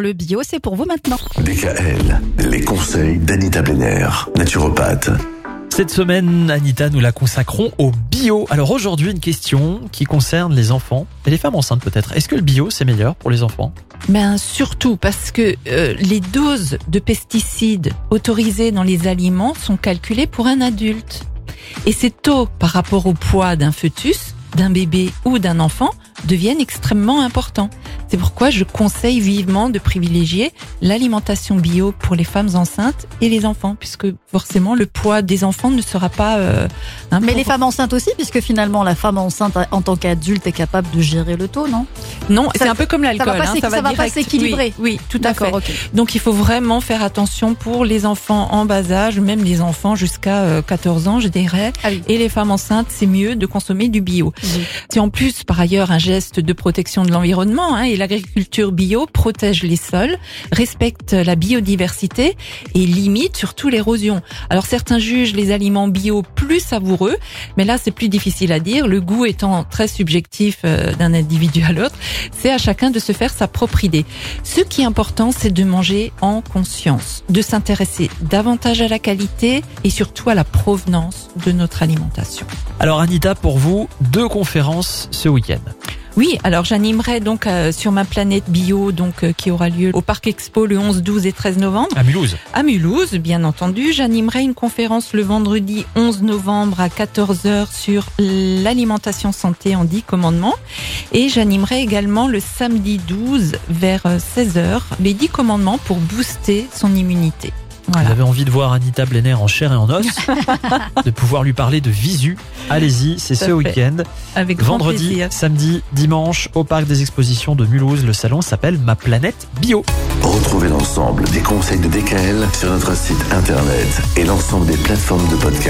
Le bio, c'est pour vous maintenant. DKL, les conseils d'Anita Benner, naturopathe. Cette semaine, Anita, nous la consacrons au bio. Alors aujourd'hui, une question qui concerne les enfants et les femmes enceintes peut-être. Est-ce que le bio, c'est meilleur pour les enfants? Ben surtout parce que euh, les doses de pesticides autorisées dans les aliments sont calculées pour un adulte. Et ces taux par rapport au poids d'un fœtus, d'un bébé ou d'un enfant deviennent extrêmement importants. C'est pourquoi je conseille vivement de privilégier l'alimentation bio pour les femmes enceintes et les enfants, puisque forcément le poids des enfants ne sera pas. Euh, hein, Mais les femmes enceintes aussi, puisque finalement la femme enceinte en tant qu'adulte est capable de gérer le taux, non? Non, c'est un peu comme l'alcool. Ça va pas, hein, s'équilibrer. Oui, oui, tout à fait. Donc il faut vraiment faire attention pour les enfants en bas âge, même les enfants jusqu'à 14 euh, ans, je dirais. Ah et les femmes enceintes, c'est mieux de consommer du bio. C'est en plus, par ailleurs, un geste de protection de l'environnement. Hein, l'agriculture bio protège les sols, respecte la biodiversité et limite surtout l'érosion. Alors certains jugent les aliments bio plus savoureux, mais là c'est plus difficile à dire, le goût étant très subjectif euh, d'un individu à l'autre, c'est à chacun de se faire sa propre idée. Ce qui est important, c'est de manger en conscience, de s'intéresser davantage à la qualité et surtout à la provenance de notre alimentation. Alors Anita, pour vous, deux conférences ce week-end. Oui, alors j'animerai donc euh, sur ma planète bio, donc euh, qui aura lieu au Parc Expo le 11, 12 et 13 novembre. À Mulhouse. À Mulhouse, bien entendu. J'animerai une conférence le vendredi 11 novembre à 14h sur l'alimentation santé en 10 commandements. Et j'animerai également le samedi 12 vers 16h euh, les 10 commandements pour booster son immunité. Vous avez envie de voir Anita Blenner en chair et en os, de pouvoir lui parler de visu. Allez-y, c'est ce week-end. Avec Vendredi, samedi, dimanche, au parc des expositions de Mulhouse. Le salon s'appelle Ma Planète Bio. Retrouvez l'ensemble des conseils de DKL sur notre site internet et l'ensemble des plateformes de podcast.